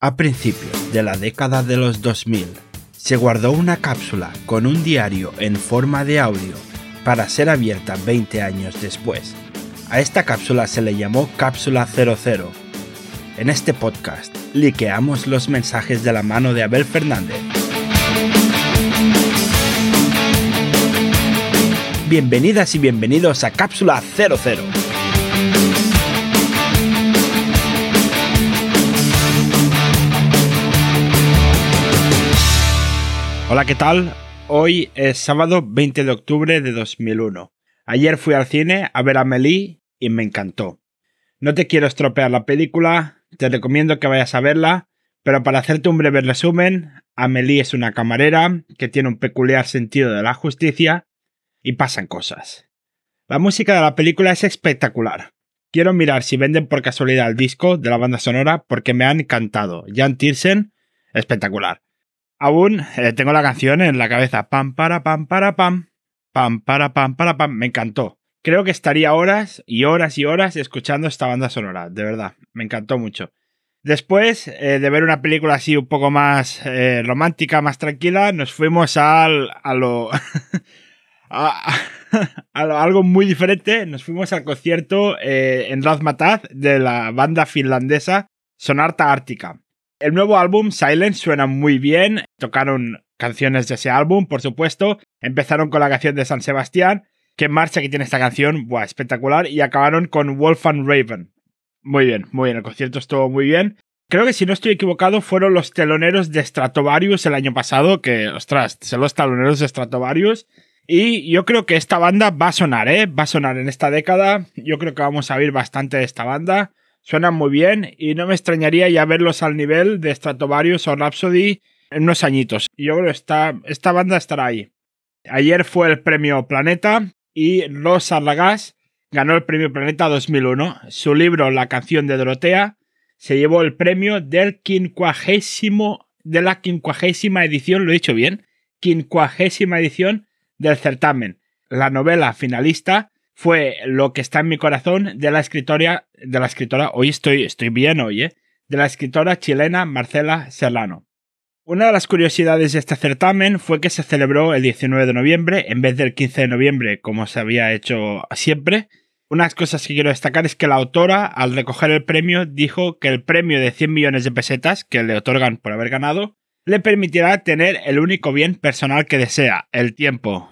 A principios de la década de los 2000, se guardó una cápsula con un diario en forma de audio para ser abierta 20 años después. A esta cápsula se le llamó Cápsula 00. En este podcast, liqueamos los mensajes de la mano de Abel Fernández. Bienvenidas y bienvenidos a Cápsula 00. Hola, ¿qué tal? Hoy es sábado 20 de octubre de 2001. Ayer fui al cine a ver a Amelie y me encantó. No te quiero estropear la película, te recomiendo que vayas a verla, pero para hacerte un breve resumen, Amelie es una camarera que tiene un peculiar sentido de la justicia y pasan cosas. La música de la película es espectacular. Quiero mirar si venden por casualidad el disco de la banda sonora porque me han encantado. Jan Tiersen, espectacular. Aún eh, tengo la canción en la cabeza. Pam, para, pam, para, pam. Pam, para, pam, para, pam. Me encantó. Creo que estaría horas y horas y horas escuchando esta banda sonora. De verdad. Me encantó mucho. Después eh, de ver una película así un poco más eh, romántica, más tranquila, nos fuimos al, a lo. a, algo muy diferente. Nos fuimos al concierto en Razmataz de la banda finlandesa Sonarta Ártica. El nuevo álbum, Silence, suena muy bien. Tocaron canciones de ese álbum, por supuesto. Empezaron con la canción de San Sebastián. Qué marcha que tiene esta canción, buah, espectacular. Y acabaron con Wolf and Raven. Muy bien, muy bien. El concierto estuvo muy bien. Creo que si no estoy equivocado, fueron los teloneros de Stratovarius el año pasado. Que, ostras, son los teloneros de Stratovarius. Y yo creo que esta banda va a sonar, ¿eh? Va a sonar en esta década. Yo creo que vamos a oír bastante de esta banda suenan muy bien y no me extrañaría ya verlos al nivel de Stratovarius o Rhapsody en unos añitos. Yo creo que esta, banda estará ahí. Ayer fue el premio Planeta y Rosa Lagas ganó el premio Planeta 2001. Su libro La canción de Dorotea se llevó el premio del quincuagésimo de la quincuagésima edición, lo he dicho bien, quincuagésima edición del certamen. La novela finalista fue Lo que está en mi corazón de la escritora, de la escritora, hoy estoy, estoy bien hoy, ¿eh? de la escritora chilena Marcela Serrano. Una de las curiosidades de este certamen fue que se celebró el 19 de noviembre en vez del 15 de noviembre como se había hecho siempre. Unas cosas que quiero destacar es que la autora, al recoger el premio, dijo que el premio de 100 millones de pesetas que le otorgan por haber ganado le permitirá tener el único bien personal que desea, el tiempo,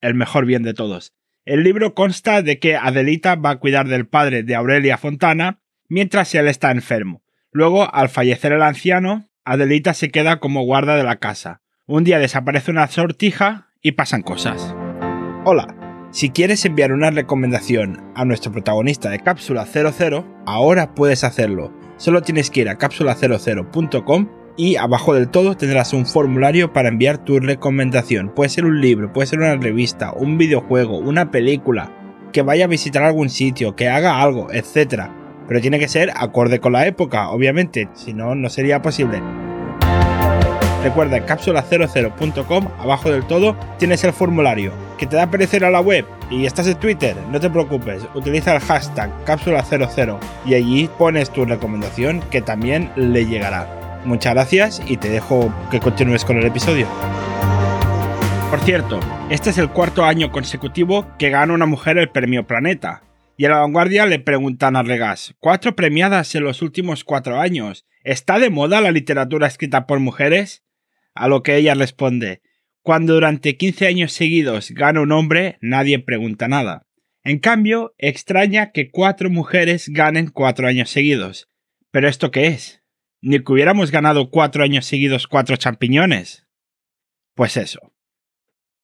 el mejor bien de todos. El libro consta de que Adelita va a cuidar del padre de Aurelia Fontana mientras él está enfermo. Luego, al fallecer el anciano, Adelita se queda como guarda de la casa. Un día desaparece una sortija y pasan cosas. Hola, si quieres enviar una recomendación a nuestro protagonista de Cápsula 00, ahora puedes hacerlo. Solo tienes que ir a cápsula00.com y abajo del todo tendrás un formulario para enviar tu recomendación. Puede ser un libro, puede ser una revista, un videojuego, una película, que vaya a visitar algún sitio, que haga algo, etc. Pero tiene que ser acorde con la época, obviamente, si no, no sería posible. Recuerda, en cápsula00.com, abajo del todo, tienes el formulario. ¿Que te da perecer a la web? Y estás en Twitter, no te preocupes, utiliza el hashtag cápsula00 y allí pones tu recomendación que también le llegará. Muchas gracias y te dejo que continúes con el episodio. Por cierto, este es el cuarto año consecutivo que gana una mujer el premio Planeta. Y a la vanguardia le preguntan a Regas, cuatro premiadas en los últimos cuatro años. ¿Está de moda la literatura escrita por mujeres? A lo que ella responde, cuando durante 15 años seguidos gana un hombre, nadie pregunta nada. En cambio, extraña que cuatro mujeres ganen cuatro años seguidos. ¿Pero esto qué es? Ni que hubiéramos ganado cuatro años seguidos cuatro champiñones. Pues eso.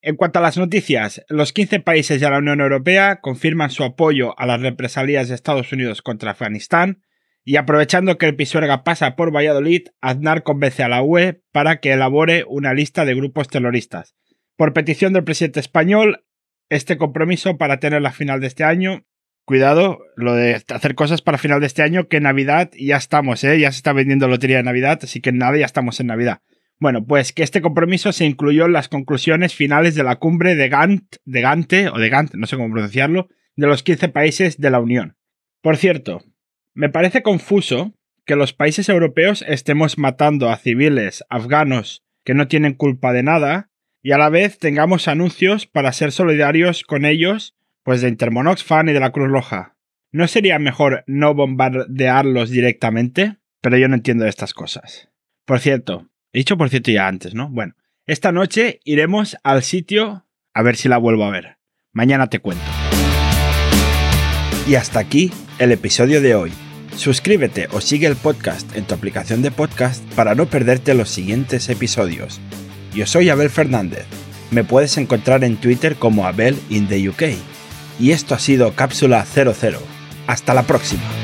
En cuanto a las noticias, los 15 países de la Unión Europea confirman su apoyo a las represalias de Estados Unidos contra Afganistán y aprovechando que el Pisuerga pasa por Valladolid, Aznar convence a la UE para que elabore una lista de grupos terroristas. Por petición del presidente español, este compromiso para tener la final de este año Cuidado, lo de hacer cosas para final de este año, que Navidad ya estamos, ¿eh? Ya se está vendiendo lotería de Navidad, así que nada, ya estamos en Navidad. Bueno, pues que este compromiso se incluyó en las conclusiones finales de la cumbre de Gant, de Gante, o de Gant, no sé cómo pronunciarlo, de los 15 países de la Unión. Por cierto, me parece confuso que los países europeos estemos matando a civiles afganos que no tienen culpa de nada y a la vez tengamos anuncios para ser solidarios con ellos, pues de Intermonoxfan y de la Cruz Roja. ¿No sería mejor no bombardearlos directamente? Pero yo no entiendo estas cosas. Por cierto, he dicho por cierto ya antes, ¿no? Bueno, esta noche iremos al sitio a ver si la vuelvo a ver. Mañana te cuento. Y hasta aquí el episodio de hoy. Suscríbete o sigue el podcast en tu aplicación de podcast para no perderte los siguientes episodios. Yo soy Abel Fernández. Me puedes encontrar en Twitter como Abel in the UK. Y esto ha sido Cápsula 00. Hasta la próxima.